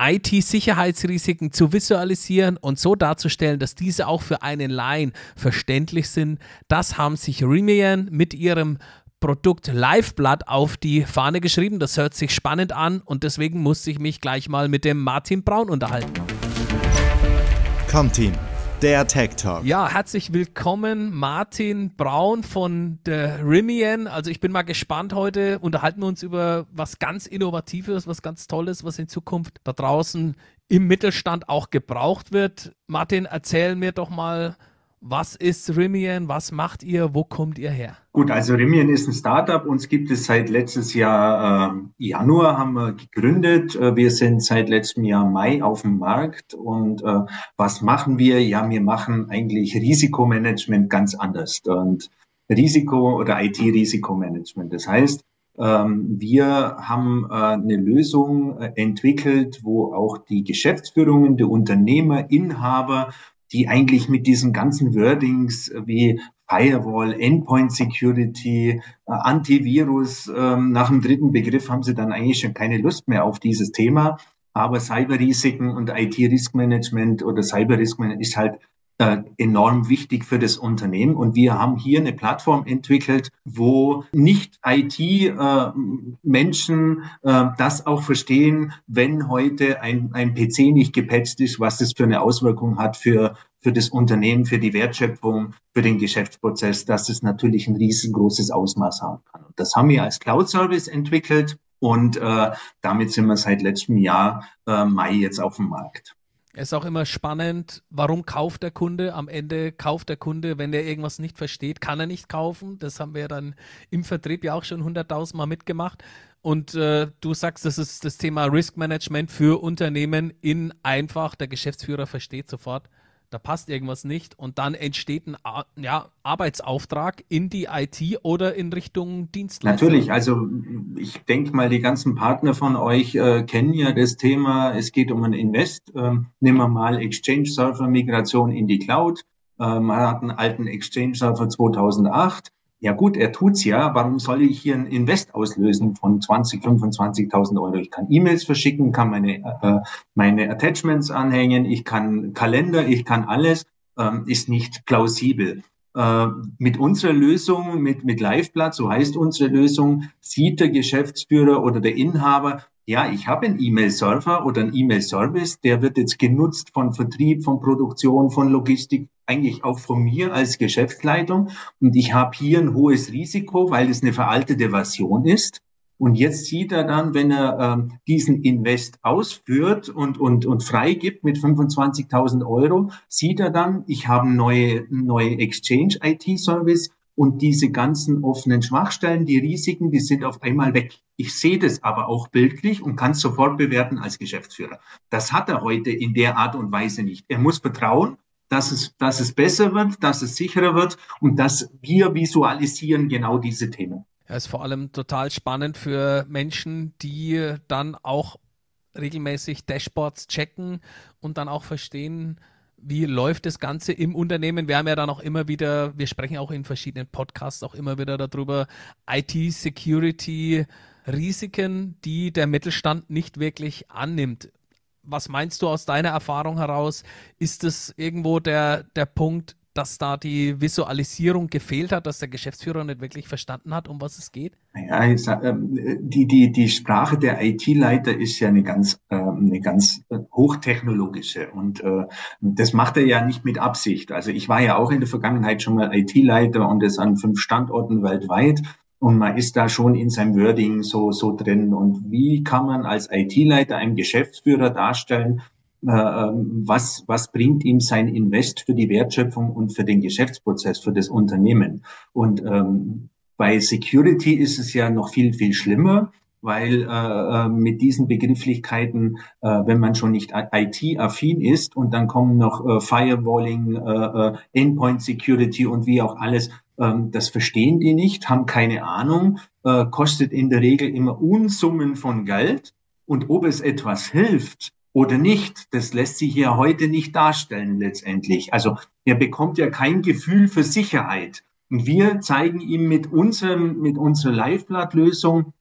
IT-Sicherheitsrisiken zu visualisieren und so darzustellen, dass diese auch für einen Laien verständlich sind. Das haben sich Remian mit ihrem Produkt Liveblood auf die Fahne geschrieben. Das hört sich spannend an und deswegen musste ich mich gleich mal mit dem Martin Braun unterhalten. Comteam, der Tech Talk. Ja, herzlich willkommen, Martin Braun von der Rimian. Also ich bin mal gespannt heute. Unterhalten wir uns über was ganz Innovatives, was ganz Tolles, was in Zukunft da draußen im Mittelstand auch gebraucht wird. Martin, erzähl mir doch mal, was ist Rimian? Was macht ihr? Wo kommt ihr her? Gut, also Rimian ist ein Startup. Uns gibt es seit letztes Jahr äh, Januar haben wir gegründet. Äh, wir sind seit letztem Jahr Mai auf dem Markt. Und äh, was machen wir? Ja, wir machen eigentlich Risikomanagement ganz anders. Und Risiko oder IT-Risikomanagement. Das heißt, ähm, wir haben äh, eine Lösung äh, entwickelt, wo auch die Geschäftsführungen, die Unternehmer, Inhaber die eigentlich mit diesen ganzen Wordings wie Firewall, Endpoint Security, äh, Antivirus, ähm, nach dem dritten Begriff haben sie dann eigentlich schon keine Lust mehr auf dieses Thema. Aber Cyberrisiken und IT-Riskmanagement oder Cyber-Riskmanagement ist halt äh, enorm wichtig für das Unternehmen. Und wir haben hier eine Plattform entwickelt, wo nicht IT-Menschen äh, äh, das auch verstehen, wenn heute ein, ein PC nicht gepatcht ist, was das für eine Auswirkung hat für, für das Unternehmen, für die Wertschöpfung, für den Geschäftsprozess, dass es natürlich ein riesengroßes Ausmaß haben kann. Und das haben wir als Cloud-Service entwickelt und äh, damit sind wir seit letztem Jahr äh, Mai jetzt auf dem Markt. Es ist auch immer spannend, warum kauft der Kunde? Am Ende kauft der Kunde, wenn er irgendwas nicht versteht, kann er nicht kaufen. Das haben wir dann im Vertrieb ja auch schon hunderttausend Mal mitgemacht. Und äh, du sagst, das ist das Thema Risk Management für Unternehmen in einfach. Der Geschäftsführer versteht sofort, da passt irgendwas nicht und dann entsteht ein ja, Arbeitsauftrag in die IT oder in Richtung Dienstleistung. Natürlich, also ich denke mal, die ganzen Partner von euch äh, kennen ja das Thema, es geht um ein Invest. Ähm, nehmen wir mal Exchange Server Migration in die Cloud. Äh, man hat einen alten Exchange Server 2008 ja gut, er tut's ja. Warum soll ich hier ein Invest auslösen von 20, 25.000 Euro? Ich kann E-Mails verschicken, kann meine, äh, meine Attachments anhängen, ich kann Kalender, ich kann alles. Ähm, ist nicht plausibel. Äh, mit unserer Lösung, mit, mit Liveblatt, so heißt unsere Lösung, sieht der Geschäftsführer oder der Inhaber, ja, ich habe einen E-Mail-Server oder einen E-Mail-Service, der wird jetzt genutzt von Vertrieb, von Produktion, von Logistik, eigentlich auch von mir als Geschäftsleitung. Und ich habe hier ein hohes Risiko, weil es eine veraltete Version ist. Und jetzt sieht er dann, wenn er ähm, diesen Invest ausführt und, und, und freigibt mit 25.000 Euro, sieht er dann, ich habe neue, neue Exchange IT-Service und diese ganzen offenen Schwachstellen, die Risiken, die sind auf einmal weg. Ich sehe das aber auch bildlich und kann es sofort bewerten als Geschäftsführer. Das hat er heute in der Art und Weise nicht. Er muss vertrauen, dass es, dass es besser wird, dass es sicherer wird und dass wir visualisieren genau diese Themen. Ja, ist vor allem total spannend für Menschen, die dann auch regelmäßig Dashboards checken und dann auch verstehen, wie läuft das Ganze im Unternehmen? Wir haben ja dann auch immer wieder, wir sprechen auch in verschiedenen Podcasts auch immer wieder darüber, IT-Security, Risiken, die der Mittelstand nicht wirklich annimmt. Was meinst du aus deiner Erfahrung heraus? Ist es irgendwo der, der Punkt, dass da die Visualisierung gefehlt hat, dass der Geschäftsführer nicht wirklich verstanden hat, um was es geht? Ja, sag, ähm, die, die, die Sprache der IT-Leiter ist ja eine ganz, ähm, eine ganz äh, hochtechnologische und äh, das macht er ja nicht mit Absicht. Also ich war ja auch in der Vergangenheit schon mal IT-Leiter und das an fünf Standorten weltweit und man ist da schon in seinem Wording so, so drin. Und wie kann man als IT-Leiter einem Geschäftsführer darstellen, äh, ähm, was, was bringt ihm sein Invest für die Wertschöpfung und für den Geschäftsprozess, für das Unternehmen. Und ähm, bei Security ist es ja noch viel, viel schlimmer, weil äh, äh mit diesen Begrifflichkeiten, äh, wenn man schon nicht IT-affin ist und dann kommen noch äh, Firewalling, äh, äh, Endpoint Security und wie auch alles, das verstehen die nicht, haben keine Ahnung, äh, kostet in der Regel immer Unsummen von Geld. Und ob es etwas hilft, oder nicht, das lässt sich ja heute nicht darstellen letztendlich. Also er bekommt ja kein Gefühl für Sicherheit. Und wir zeigen ihm mit unserem, mit unserer Liveblatt-Lösung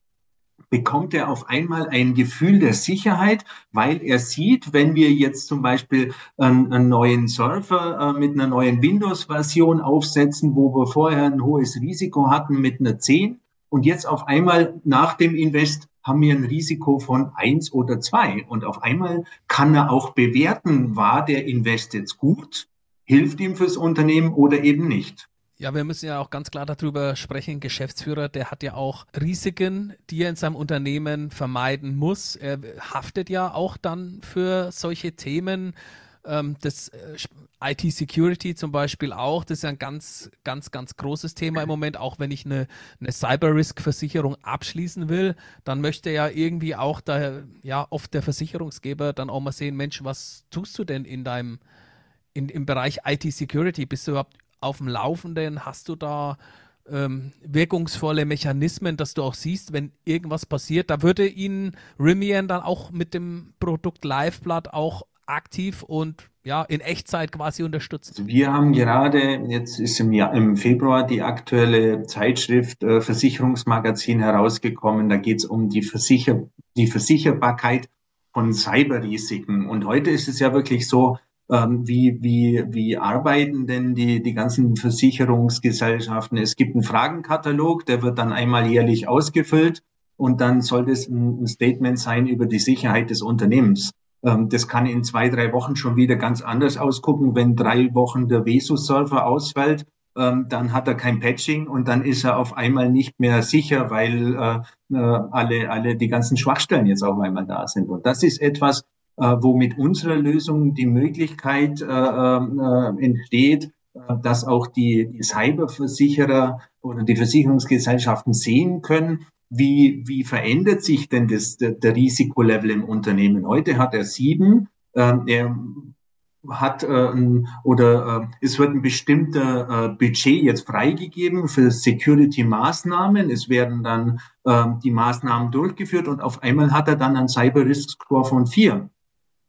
bekommt er auf einmal ein Gefühl der Sicherheit, weil er sieht, wenn wir jetzt zum Beispiel einen, einen neuen Server äh, mit einer neuen Windows-Version aufsetzen, wo wir vorher ein hohes Risiko hatten mit einer 10 und jetzt auf einmal nach dem Invest haben wir ein Risiko von eins oder zwei. Und auf einmal kann er auch bewerten, war der Invest jetzt gut, hilft ihm fürs Unternehmen oder eben nicht. Ja, wir müssen ja auch ganz klar darüber sprechen. Geschäftsführer, der hat ja auch Risiken, die er in seinem Unternehmen vermeiden muss. Er haftet ja auch dann für solche Themen. Ähm, das äh, IT-Security zum Beispiel auch, das ist ein ganz, ganz, ganz großes Thema im Moment. Auch wenn ich eine, eine Cyber-Risk-Versicherung abschließen will, dann möchte ja irgendwie auch da, ja, oft der Versicherungsgeber dann auch mal sehen, Mensch, was tust du denn in deinem, in, im Bereich IT-Security? Bist du überhaupt auf dem Laufenden? Hast du da ähm, wirkungsvolle Mechanismen, dass du auch siehst, wenn irgendwas passiert? Da würde Ihnen Rimian dann auch mit dem Produkt Liveblood auch aktiv und ja, in Echtzeit quasi unterstützen? Also wir haben gerade, jetzt ist im, Jahr, im Februar die aktuelle Zeitschrift äh, Versicherungsmagazin herausgekommen. Da geht es um die, Versicher die Versicherbarkeit von Cyberrisiken. Und heute ist es ja wirklich so, wie, wie, wie arbeiten denn die, die ganzen Versicherungsgesellschaften? Es gibt einen Fragenkatalog, der wird dann einmal jährlich ausgefüllt und dann soll das ein, Statement sein über die Sicherheit des Unternehmens. Ähm, das kann in zwei, drei Wochen schon wieder ganz anders ausgucken. Wenn drei Wochen der Vesus-Server ausfällt, ähm, dann hat er kein Patching und dann ist er auf einmal nicht mehr sicher, weil äh, äh, alle, alle die ganzen Schwachstellen jetzt auf einmal da sind. Und das ist etwas, wo mit unserer Lösung die Möglichkeit entsteht, dass auch die, Cyberversicherer oder die Versicherungsgesellschaften sehen können, wie, wie verändert sich denn das, der, der Risikolevel im Unternehmen? Heute hat er sieben. Äh, er hat äh, oder äh, es wird ein bestimmter äh, Budget jetzt freigegeben für Security-Maßnahmen. Es werden dann äh, die Maßnahmen durchgeführt und auf einmal hat er dann einen Cyber Risk Score von vier.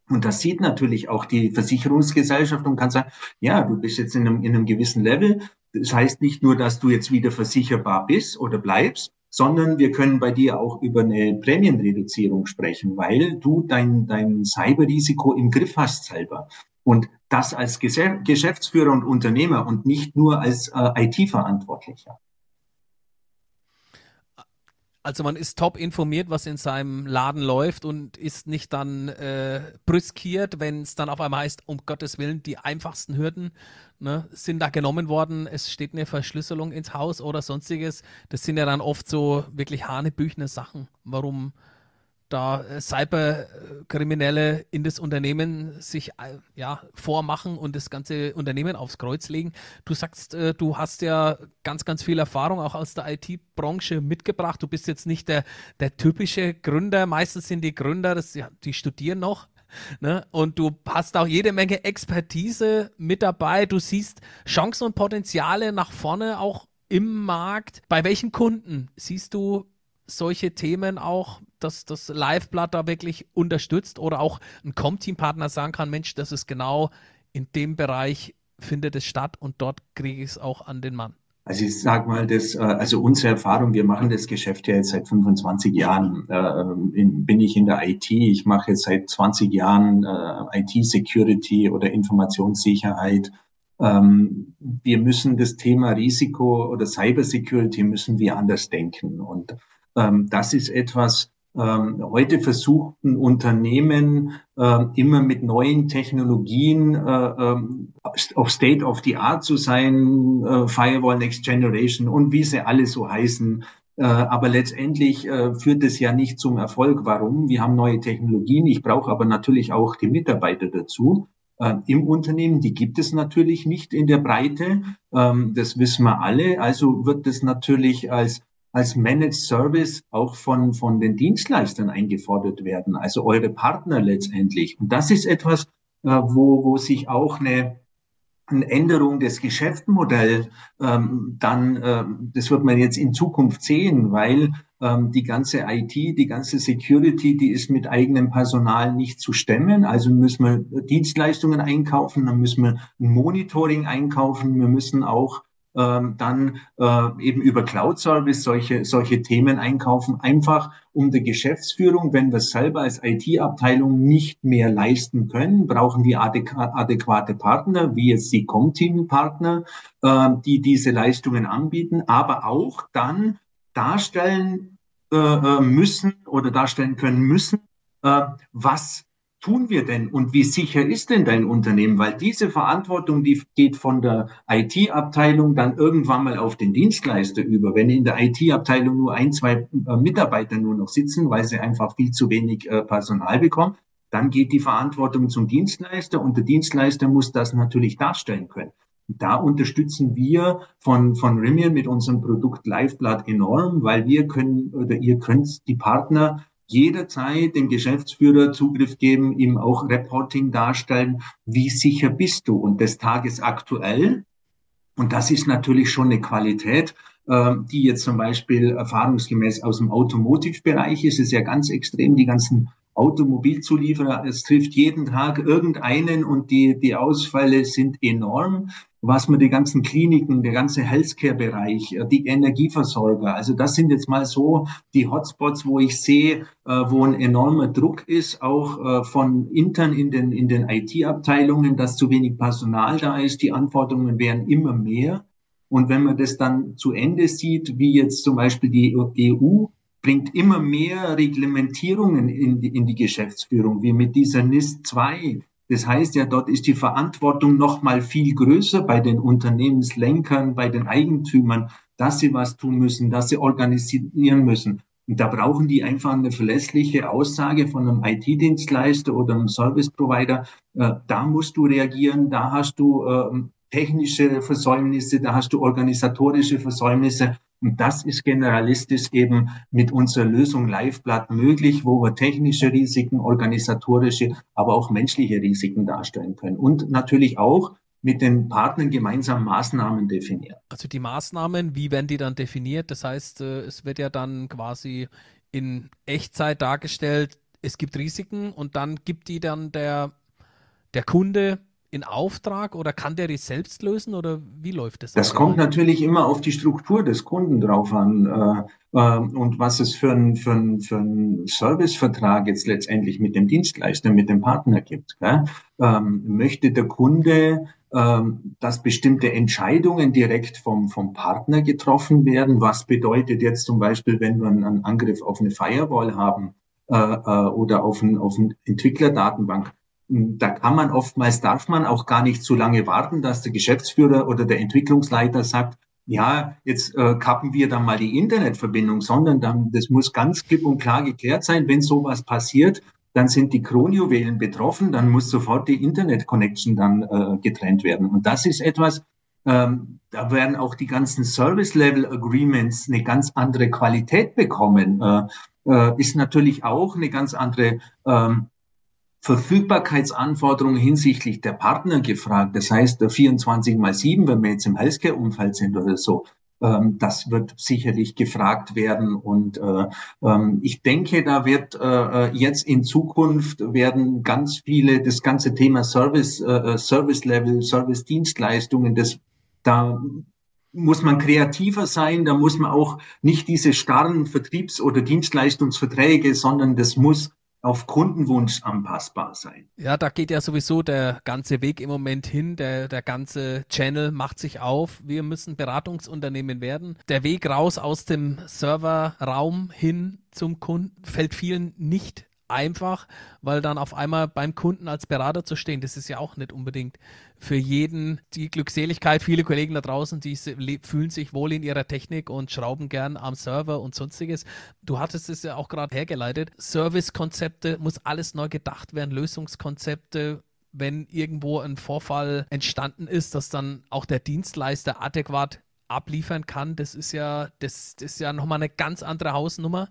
Und das sieht natürlich auch die Versicherungsgesellschaft und kann sagen, ja, du bist jetzt in einem, in einem gewissen Level. Das heißt nicht nur, dass du jetzt wieder versicherbar bist oder bleibst, sondern wir können bei dir auch über eine Prämienreduzierung sprechen, weil du dein, dein Cyberrisiko im Griff hast selber. Und das als Geschäftsführer und Unternehmer und nicht nur als äh, IT-Verantwortlicher. Also man ist top informiert, was in seinem Laden läuft und ist nicht dann äh, brüskiert, wenn es dann auf einmal heißt, um Gottes Willen, die einfachsten Hürden ne, sind da genommen worden, es steht eine Verschlüsselung ins Haus oder sonstiges. Das sind ja dann oft so wirklich hanebüchene Sachen, warum da äh, Cyberkriminelle in das Unternehmen sich äh, ja vormachen und das ganze Unternehmen aufs Kreuz legen. Du sagst, äh, du hast ja ganz, ganz viel Erfahrung auch aus der IT-Branche mitgebracht. Du bist jetzt nicht der, der typische Gründer. Meistens sind die Gründer, das, die studieren noch. Ne? Und du hast auch jede Menge Expertise mit dabei. Du siehst Chancen und Potenziale nach vorne auch im Markt. Bei welchen Kunden siehst du solche Themen auch, dass das Liveblatt da wirklich unterstützt oder auch ein Com-Team-Partner sagen kann, Mensch, das ist genau in dem Bereich findet es statt und dort kriege ich es auch an den Mann. Also ich sage mal, das, äh, also unsere Erfahrung, wir machen das Geschäft ja jetzt seit 25 Jahren. Äh, bin ich in der IT, ich mache jetzt seit 20 Jahren äh, IT-Security oder Informationssicherheit. Ähm, wir müssen das Thema Risiko oder Cybersecurity müssen wir anders denken. Und ähm, das ist etwas, heute versuchten Unternehmen äh, immer mit neuen Technologien äh, ähm, auf State of the Art zu sein, äh, Firewall Next Generation und wie sie alle so heißen. Äh, aber letztendlich führt es ja nicht zum Erfolg. Warum? Wir haben neue Technologien. Ich brauche aber natürlich auch die Mitarbeiter dazu im Unternehmen. Die gibt es natürlich nicht in der Breite. Ähm, das wissen wir alle. Also wird es natürlich als als Managed Service auch von, von den Dienstleistern eingefordert werden, also eure Partner letztendlich. Und das ist etwas, äh, wo, wo sich auch eine, eine Änderung des Geschäftsmodells ähm, dann, äh, das wird man jetzt in Zukunft sehen, weil ähm, die ganze IT, die ganze Security, die ist mit eigenem Personal nicht zu stemmen. Also müssen wir Dienstleistungen einkaufen, dann müssen wir ein Monitoring einkaufen, wir müssen auch ähm, dann äh, eben über Cloud Service solche, solche Themen einkaufen, einfach um der Geschäftsführung, wenn wir selber als IT-Abteilung nicht mehr leisten können, brauchen wir adäquate Partner, wie jetzt die Comteam-Partner, äh, die diese Leistungen anbieten, aber auch dann darstellen äh, äh müssen oder darstellen können müssen, äh, was tun wir denn und wie sicher ist denn dein Unternehmen? Weil diese Verantwortung, die geht von der IT-Abteilung dann irgendwann mal auf den Dienstleister über. Wenn in der IT-Abteilung nur ein, zwei äh, Mitarbeiter nur noch sitzen, weil sie einfach viel zu wenig äh, Personal bekommen, dann geht die Verantwortung zum Dienstleister und der Dienstleister muss das natürlich darstellen können. Da unterstützen wir von, von Rimian mit unserem Produkt Liveblood enorm, weil wir können oder ihr könnt die Partner jederzeit dem Geschäftsführer Zugriff geben, ihm auch Reporting darstellen, wie sicher bist du und des Tages aktuell. Und das ist natürlich schon eine Qualität, äh, die jetzt zum Beispiel erfahrungsgemäß aus dem Automotive-Bereich ist. Es ist ja ganz extrem, die ganzen Automobilzulieferer. Es trifft jeden Tag irgendeinen und die, die Ausfälle sind enorm was man die ganzen Kliniken, der ganze Healthcare-Bereich, äh, die Energieversorger, also das sind jetzt mal so die Hotspots, wo ich sehe, äh, wo ein enormer Druck ist, auch äh, von intern in den, in den IT-Abteilungen, dass zu wenig Personal da ist. Die Anforderungen werden immer mehr. Und wenn man das dann zu Ende sieht, wie jetzt zum Beispiel die EU bringt immer mehr Reglementierungen in die, in die Geschäftsführung, wie mit dieser NIS 2, das heißt ja, dort ist die Verantwortung noch mal viel größer bei den Unternehmenslenkern, bei den Eigentümern, dass sie was tun müssen, dass sie organisieren müssen. Und da brauchen die einfach eine verlässliche Aussage von einem IT-Dienstleister oder einem Service-Provider. Äh, da musst du reagieren, da hast du äh, technische Versäumnisse, da hast du organisatorische Versäumnisse. Und das ist generalistisch eben mit unserer Lösung Liveblatt möglich, wo wir technische Risiken, organisatorische, aber auch menschliche Risiken darstellen können. Und natürlich auch mit den Partnern gemeinsam Maßnahmen definieren. Also die Maßnahmen, wie werden die dann definiert? Das heißt, äh, es wird ja dann quasi in Echtzeit dargestellt, es gibt Risiken und dann gibt die dann der, der Kunde in Auftrag oder kann der die selbst lösen oder wie läuft das? Das kommt natürlich immer auf die Struktur des Kunden drauf an äh, äh, und was es für einen für ein, für ein Servicevertrag jetzt letztendlich mit dem Dienstleister, mit dem Partner gibt. Ähm, möchte der Kunde ähm, dass bestimmte Entscheidungen direkt vom, vom Partner getroffen werden. Was bedeutet jetzt zum Beispiel, wenn wir einen Angriff auf eine Firewall haben äh, äh, oder auf, ein, auf eine Entwicklerdatenbank? Da kann man oftmals, darf man auch gar nicht so lange warten, dass der Geschäftsführer oder der Entwicklungsleiter sagt, ja, jetzt äh, kappen wir dann mal die Internetverbindung, sondern dann, das muss ganz klipp und klar geklärt sein, wenn sowas passiert, dann sind die Kronjuwelen betroffen, dann muss sofort die Internet-Connection dann äh, getrennt werden. Und das ist etwas, ähm, da werden auch die ganzen Service-Level-Agreements eine ganz andere Qualität bekommen. Äh, äh, ist natürlich auch eine ganz andere ähm, Verfügbarkeitsanforderungen hinsichtlich der Partner gefragt. Das heißt, 24 mal 7, wenn wir jetzt im Healthcare-Umfeld sind oder so, ähm, das wird sicherlich gefragt werden. Und äh, ähm, ich denke, da wird äh, jetzt in Zukunft werden ganz viele, das ganze Thema Service, äh, Service Level, Service Dienstleistungen, das da muss man kreativer sein, da muss man auch nicht diese starren Vertriebs- oder Dienstleistungsverträge, sondern das muss auf Kundenwunsch anpassbar sein. Ja, da geht ja sowieso der ganze Weg im Moment hin. Der, der ganze Channel macht sich auf. Wir müssen Beratungsunternehmen werden. Der Weg raus aus dem Serverraum hin zum Kunden fällt vielen nicht einfach, weil dann auf einmal beim Kunden als Berater zu stehen, das ist ja auch nicht unbedingt für jeden die Glückseligkeit. Viele Kollegen da draußen, die fühlen sich wohl in ihrer Technik und schrauben gern am Server und sonstiges. Du hattest es ja auch gerade hergeleitet. Servicekonzepte muss alles neu gedacht werden, Lösungskonzepte wenn irgendwo ein Vorfall entstanden ist, dass dann auch der Dienstleister adäquat abliefern kann, das ist ja, das, das ist ja nochmal eine ganz andere Hausnummer.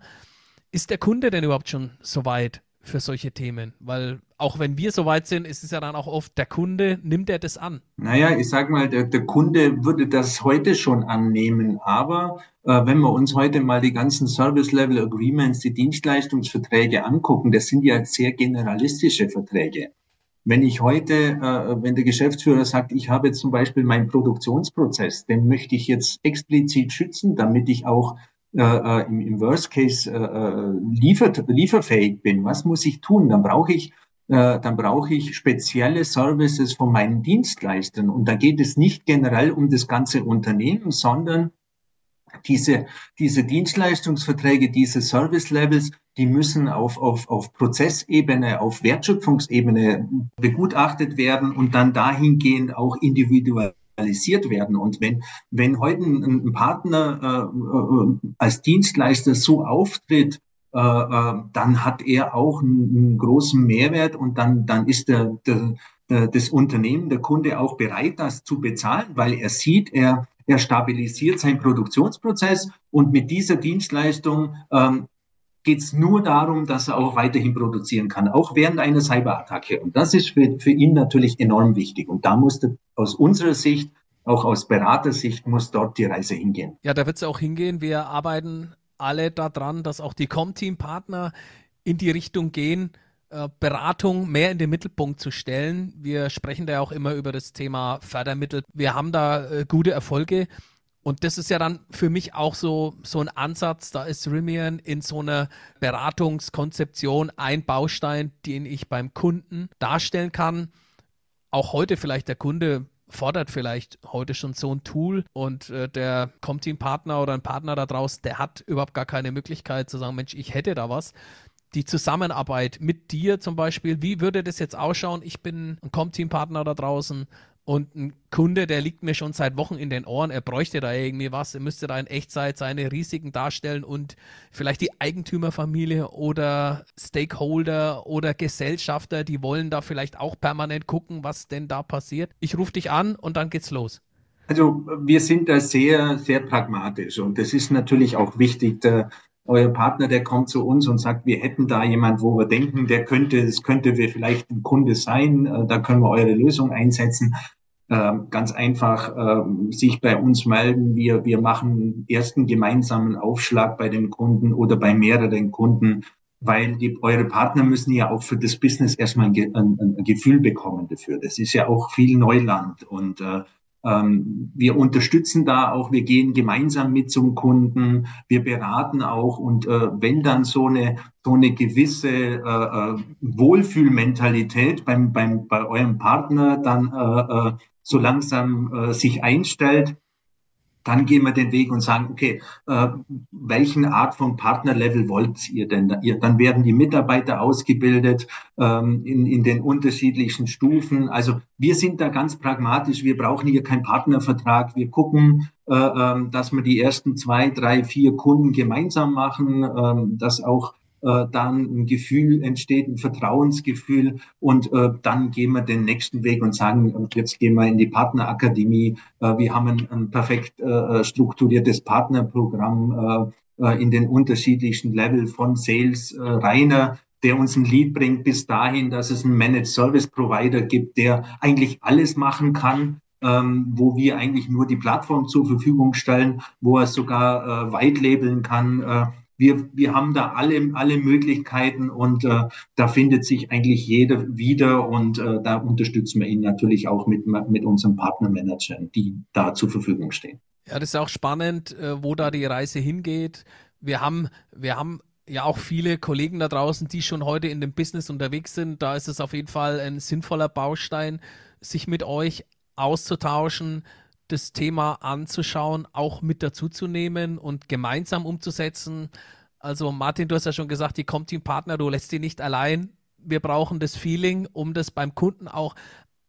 Ist der Kunde denn überhaupt schon so weit für solche Themen? Weil auch wenn wir so weit sind, ist es ja dann auch oft, der Kunde nimmt er das an. Naja, ich sag mal, der, der Kunde würde das heute schon annehmen, aber äh, wenn wir uns heute mal die ganzen Service Level Agreements, die Dienstleistungsverträge angucken, das sind ja sehr generalistische Verträge. Wenn ich heute, äh, wenn der Geschäftsführer sagt, ich habe zum Beispiel meinen Produktionsprozess, den möchte ich jetzt explizit schützen, damit ich auch äh, äh im, im Worst Case äh, äh, liefert, lieferfähig bin. Was muss ich tun? Dann brauche ich äh, dann brauche ich spezielle Services von meinen Dienstleistern. Und da geht es nicht generell um das ganze Unternehmen, sondern diese, diese Dienstleistungsverträge, diese Service Levels, die müssen auf, auf, auf Prozessebene, auf Wertschöpfungsebene begutachtet werden und dann dahingehend auch individualisiert werden. Und wenn, wenn heute ein, Partner äh als Dienstleister so auftritt, äh, äh, dann hat er auch einen, einen, großen Mehrwert und dann, dann ist der, der, der, das Unternehmen, der Kunde auch bereit, das zu bezahlen, weil er sieht, er, er stabilisiert seinen Produktionsprozess und mit dieser Dienstleistung ähm, geht es nur darum, dass er auch weiterhin produzieren kann, auch während einer Cyberattacke. Und das ist für, für ihn natürlich enorm wichtig. Und da musste aus unserer Sicht, auch aus Beratersicht, muss dort die Reise hingehen. Ja, da wird es auch hingehen. Wir arbeiten alle daran, dass auch die Com-Team-Partner in die Richtung gehen, äh, Beratung mehr in den Mittelpunkt zu stellen. Wir sprechen da auch immer über das Thema Fördermittel. Wir haben da äh, gute Erfolge. Und das ist ja dann für mich auch so, so ein Ansatz. Da ist Rimian in so einer Beratungskonzeption ein Baustein, den ich beim Kunden darstellen kann. Auch heute vielleicht der Kunde fordert vielleicht heute schon so ein Tool und äh, der Comteam-Partner oder ein Partner da draußen, der hat überhaupt gar keine Möglichkeit zu sagen, Mensch, ich hätte da was die Zusammenarbeit mit dir zum Beispiel, wie würde das jetzt ausschauen? Ich bin ein Com-Team-Partner da draußen und ein Kunde, der liegt mir schon seit Wochen in den Ohren, er bräuchte da irgendwie was, er müsste da in Echtzeit seine Risiken darstellen und vielleicht die Eigentümerfamilie oder Stakeholder oder Gesellschafter, die wollen da vielleicht auch permanent gucken, was denn da passiert. Ich rufe dich an und dann geht's los. Also wir sind da sehr, sehr pragmatisch und das ist natürlich auch wichtig. Der, euer Partner, der kommt zu uns und sagt, wir hätten da jemand, wo wir denken, der könnte, es könnte wir vielleicht ein Kunde sein, äh, da können wir eure Lösung einsetzen. Ähm, ganz einfach ähm, sich bei uns melden. Wir, wir machen ersten gemeinsamen Aufschlag bei dem Kunden oder bei mehreren Kunden, weil die, eure Partner müssen ja auch für das Business erstmal ein, ein, ein Gefühl bekommen dafür. Das ist ja auch viel Neuland und äh, wir unterstützen da auch, wir gehen gemeinsam mit zum Kunden, wir beraten auch und äh, wenn dann so eine so eine gewisse äh, äh Wohlfühlmentalität beim, beim bei eurem Partner dann äh, äh, so langsam äh, sich einstellt, dann gehen wir den Weg und sagen, okay, äh, welchen Art von Partnerlevel wollt ihr denn? Dann werden die Mitarbeiter ausgebildet ähm, in, in den unterschiedlichen Stufen. Also wir sind da ganz pragmatisch. Wir brauchen hier keinen Partnervertrag. Wir gucken, äh, äh, dass wir die ersten zwei, drei, vier Kunden gemeinsam machen, äh, dass auch äh, dann ein Gefühl entsteht, ein Vertrauensgefühl und äh, dann gehen wir den nächsten Weg und sagen, jetzt gehen wir in die Partnerakademie. Äh, wir haben ein, ein perfekt äh, strukturiertes Partnerprogramm äh, äh, in den unterschiedlichen Level von Sales, äh, reiner der uns ein Lead bringt bis dahin, dass es einen Managed Service Provider gibt, der eigentlich alles machen kann, ähm, wo wir eigentlich nur die Plattform zur Verfügung stellen, wo er sogar äh, weit labeln kann, äh, wir, wir haben da alle, alle Möglichkeiten und äh, da findet sich eigentlich jeder wieder und äh, da unterstützen wir ihn natürlich auch mit, mit unseren Partnermanagern, die da zur Verfügung stehen. Ja, das ist auch spannend, äh, wo da die Reise hingeht. Wir haben, wir haben ja auch viele Kollegen da draußen, die schon heute in dem Business unterwegs sind. Da ist es auf jeden Fall ein sinnvoller Baustein, sich mit euch auszutauschen, das Thema anzuschauen, auch mit dazuzunehmen und gemeinsam umzusetzen. Also Martin, du hast ja schon gesagt, die Comteam-Partner, du lässt die nicht allein. Wir brauchen das Feeling, um das beim Kunden auch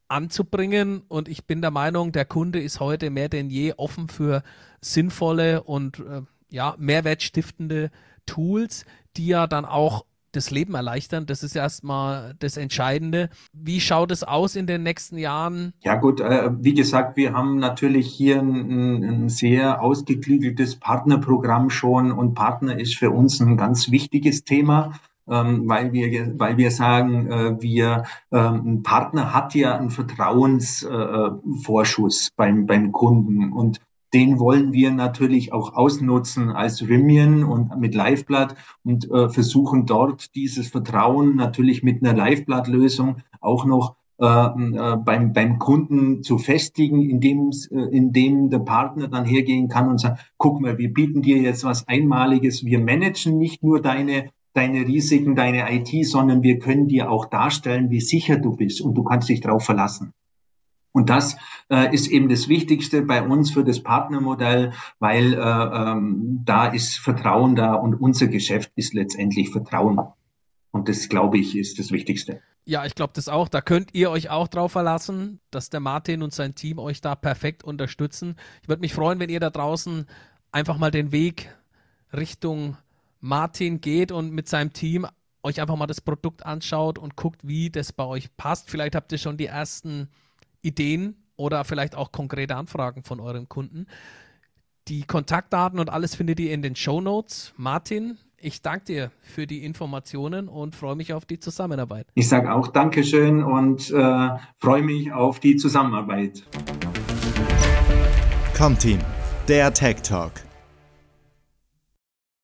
anzubringen. Und ich bin der Meinung, der Kunde ist heute mehr denn je offen für sinnvolle und äh, ja, mehrwertstiftende Tools, die ja dann auch das Leben erleichtern. Das ist erstmal das Entscheidende. Wie schaut es aus in den nächsten Jahren? Ja gut, äh, wie gesagt, wir haben natürlich hier ein, ein, sehr ausgeklügeltes Partnerprogramm schon und Partner ist für uns ein ganz wichtiges Thema. Ähm, weil wir, weil wir sagen, äh, wir, ähm, ein Partner hat ja einen Vertrauensvorschuss äh, beim, beim Kunden und den wollen wir natürlich auch ausnutzen als Rimian und mit Liveblood und äh, versuchen dort dieses Vertrauen natürlich mit einer Liveblood-Lösung auch noch äh, äh, beim, beim Kunden zu festigen, indem, äh, indem der Partner dann hergehen kann und sagt, guck mal, wir bieten dir jetzt was Einmaliges, wir managen nicht nur deine deine Risiken, deine IT, sondern wir können dir auch darstellen, wie sicher du bist und du kannst dich darauf verlassen. Und das äh, ist eben das Wichtigste bei uns für das Partnermodell, weil äh, ähm, da ist Vertrauen da und unser Geschäft ist letztendlich Vertrauen. Und das, glaube ich, ist das Wichtigste. Ja, ich glaube das auch. Da könnt ihr euch auch drauf verlassen, dass der Martin und sein Team euch da perfekt unterstützen. Ich würde mich freuen, wenn ihr da draußen einfach mal den Weg Richtung Martin geht und mit seinem Team euch einfach mal das Produkt anschaut und guckt, wie das bei euch passt. Vielleicht habt ihr schon die ersten Ideen oder vielleicht auch konkrete Anfragen von euren Kunden. Die Kontaktdaten und alles findet ihr in den Show Notes. Martin, ich danke dir für die Informationen und freue mich auf die Zusammenarbeit. Ich sage auch Dankeschön und äh, freue mich auf die Zusammenarbeit. Comteam, der Tech Talk.